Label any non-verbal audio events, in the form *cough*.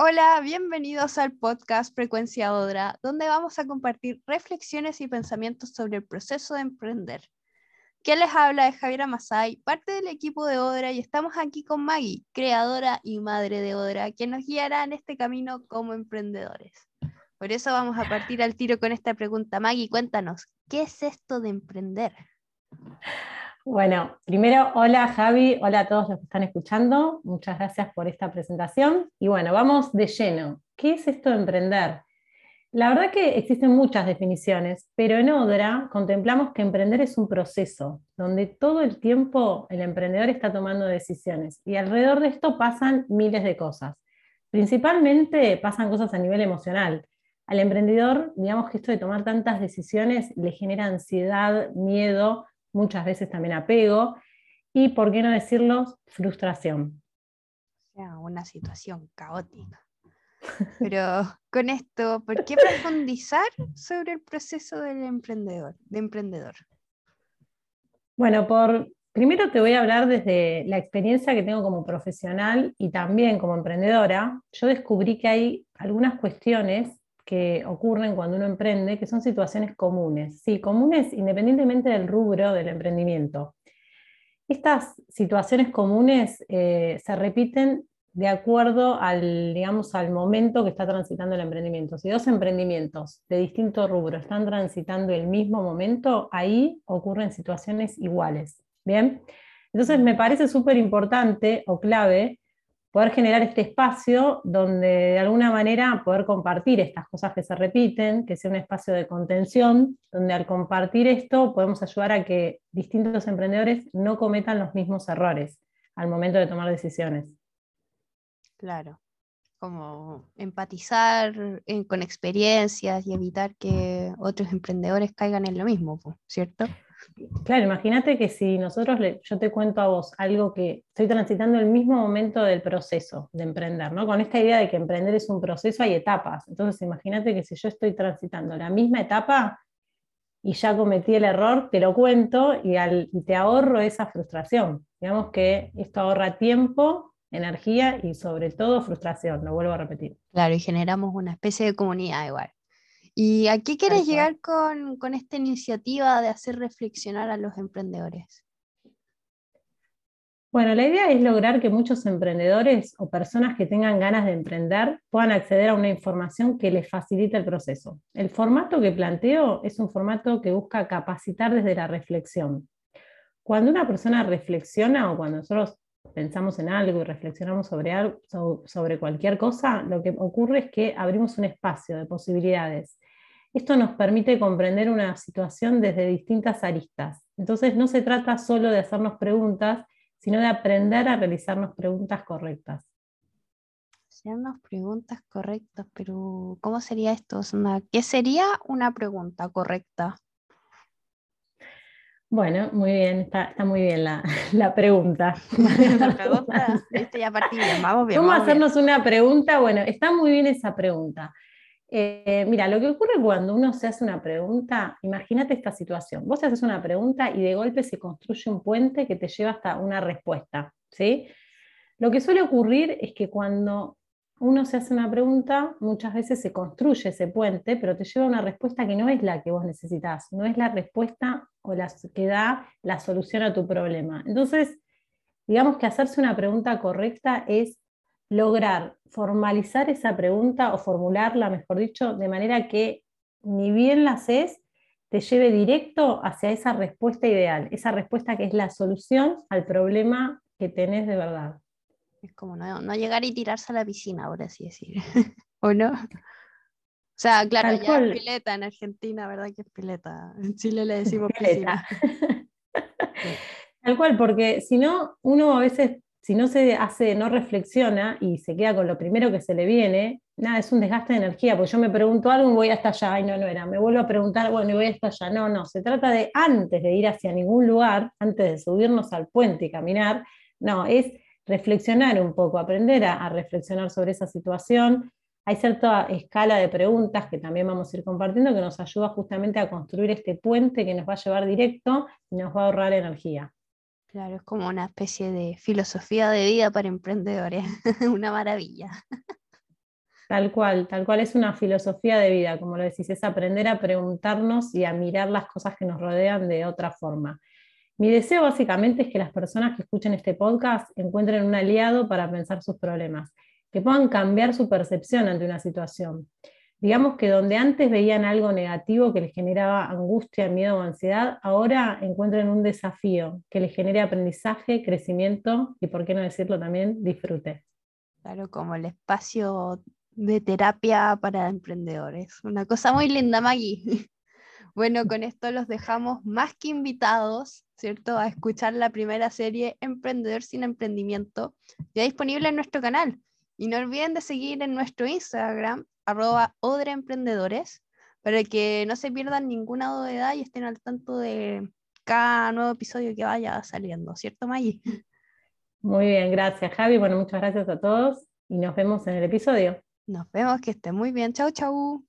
Hola, bienvenidos al podcast Frecuencia Odra, donde vamos a compartir reflexiones y pensamientos sobre el proceso de emprender. ¿Quién les habla es Javiera Masay, parte del equipo de Odra, y estamos aquí con Maggie, creadora y madre de Odra, quien nos guiará en este camino como emprendedores. Por eso vamos a partir al tiro con esta pregunta. Maggie, cuéntanos, ¿qué es esto de emprender? Bueno, primero, hola Javi, hola a todos los que están escuchando, muchas gracias por esta presentación. Y bueno, vamos de lleno. ¿Qué es esto de emprender? La verdad que existen muchas definiciones, pero en Odra contemplamos que emprender es un proceso donde todo el tiempo el emprendedor está tomando decisiones y alrededor de esto pasan miles de cosas. Principalmente pasan cosas a nivel emocional. Al emprendedor, digamos que esto de tomar tantas decisiones le genera ansiedad, miedo, muchas veces también apego y, por qué no decirlo, frustración. O sea, una situación caótica. Pero con esto, ¿por qué profundizar sobre el proceso del emprendedor, de emprendedor? Bueno, por, primero te voy a hablar desde la experiencia que tengo como profesional y también como emprendedora. Yo descubrí que hay algunas cuestiones que ocurren cuando uno emprende, que son situaciones comunes. Sí, comunes independientemente del rubro del emprendimiento. Estas situaciones comunes eh, se repiten de acuerdo al, digamos, al momento que está transitando el emprendimiento. Si dos emprendimientos de distinto rubro están transitando el mismo momento, ahí ocurren situaciones iguales. Bien, entonces me parece súper importante o clave poder generar este espacio donde de alguna manera poder compartir estas cosas que se repiten, que sea un espacio de contención, donde al compartir esto podemos ayudar a que distintos emprendedores no cometan los mismos errores al momento de tomar decisiones. Claro, como empatizar con experiencias y evitar que otros emprendedores caigan en lo mismo, ¿cierto? Claro, imagínate que si nosotros, yo te cuento a vos algo que estoy transitando el mismo momento del proceso de emprender, ¿no? Con esta idea de que emprender es un proceso, hay etapas. Entonces, imagínate que si yo estoy transitando la misma etapa y ya cometí el error, te lo cuento y, y te ahorro esa frustración. Digamos que esto ahorra tiempo, energía y sobre todo frustración, lo vuelvo a repetir. Claro, y generamos una especie de comunidad igual. ¿Y a qué quieres llegar con, con, esta iniciativa de hacer reflexionar a los emprendedores? Bueno, la idea es lograr que muchos emprendedores o personas que tengan ganas de emprender puedan acceder a una información que les facilite el proceso. El formato que planteo es un formato que busca capacitar desde la reflexión. Cuando una persona reflexiona o cuando nosotros pensamos en algo y reflexionamos sobre, algo, sobre cualquier cosa, lo que ocurre es que abrimos un espacio de posibilidades esto nos permite comprender una situación desde distintas aristas. Entonces no se trata solo de hacernos preguntas, sino de aprender a realizarnos preguntas correctas. Hacernos preguntas correctas, pero ¿cómo sería esto? ¿Qué sería una pregunta correcta? Bueno, muy bien, está, muy bien la, pregunta. *laughs* la pregunta, *laughs* *laughs* ya partimos, vamos bien. ¿Cómo hacernos una pregunta? Bueno, está muy bien esa pregunta. Eh, mira, lo que ocurre cuando uno se hace una pregunta, imagínate esta situación. Vos haces una pregunta y de golpe se construye un puente que te lleva hasta una respuesta. ¿sí? Lo que suele ocurrir es que cuando uno se hace una pregunta, muchas veces se construye ese puente, pero te lleva a una respuesta que no es la que vos necesitas, no es la respuesta o la que da la solución a tu problema. Entonces, digamos que hacerse una pregunta correcta es lograr formalizar esa pregunta o formularla, mejor dicho, de manera que ni bien la haces, te lleve directo hacia esa respuesta ideal, esa respuesta que es la solución al problema que tenés de verdad. Es como no, llegar y tirarse a la piscina, por así decir. *laughs* ¿O no? O sea, claro, ya es pileta en Argentina, ¿verdad que es pileta? En Chile le decimos *laughs* pileta. *laughs* Tal cual, porque si no, uno a veces si no se hace, no reflexiona y se queda con lo primero que se le viene, nada, es un desgaste de energía, porque yo me pregunto algo y voy hasta allá, ay, no, no era, me vuelvo a preguntar, bueno, y voy hasta allá, no, no, se trata de antes de ir hacia ningún lugar, antes de subirnos al puente y caminar, no, es reflexionar un poco, aprender a, a reflexionar sobre esa situación. Hay cierta escala de preguntas que también vamos a ir compartiendo que nos ayuda justamente a construir este puente que nos va a llevar directo y nos va a ahorrar energía. Claro, es como una especie de filosofía de vida para emprendedores, *laughs* una maravilla. Tal cual, tal cual es una filosofía de vida, como lo decís, es aprender a preguntarnos y a mirar las cosas que nos rodean de otra forma. Mi deseo básicamente es que las personas que escuchen este podcast encuentren un aliado para pensar sus problemas, que puedan cambiar su percepción ante una situación. Digamos que donde antes veían algo negativo que les generaba angustia, miedo o ansiedad, ahora encuentren un desafío que les genere aprendizaje, crecimiento y, por qué no decirlo también, disfrute. Claro, como el espacio de terapia para emprendedores. Una cosa muy linda, Maggie. *laughs* Bueno, con esto los dejamos más que invitados, ¿cierto? A escuchar la primera serie Emprendedor sin Emprendimiento, ya disponible en nuestro canal. Y no olviden de seguir en nuestro Instagram, arroba odreemprendedores, para que no se pierdan ninguna novedad y estén al tanto de cada nuevo episodio que vaya saliendo, ¿cierto, Maggie? Muy bien, gracias, Javi. Bueno, muchas gracias a todos y nos vemos en el episodio. Nos vemos, que estén muy bien. Chau, chau.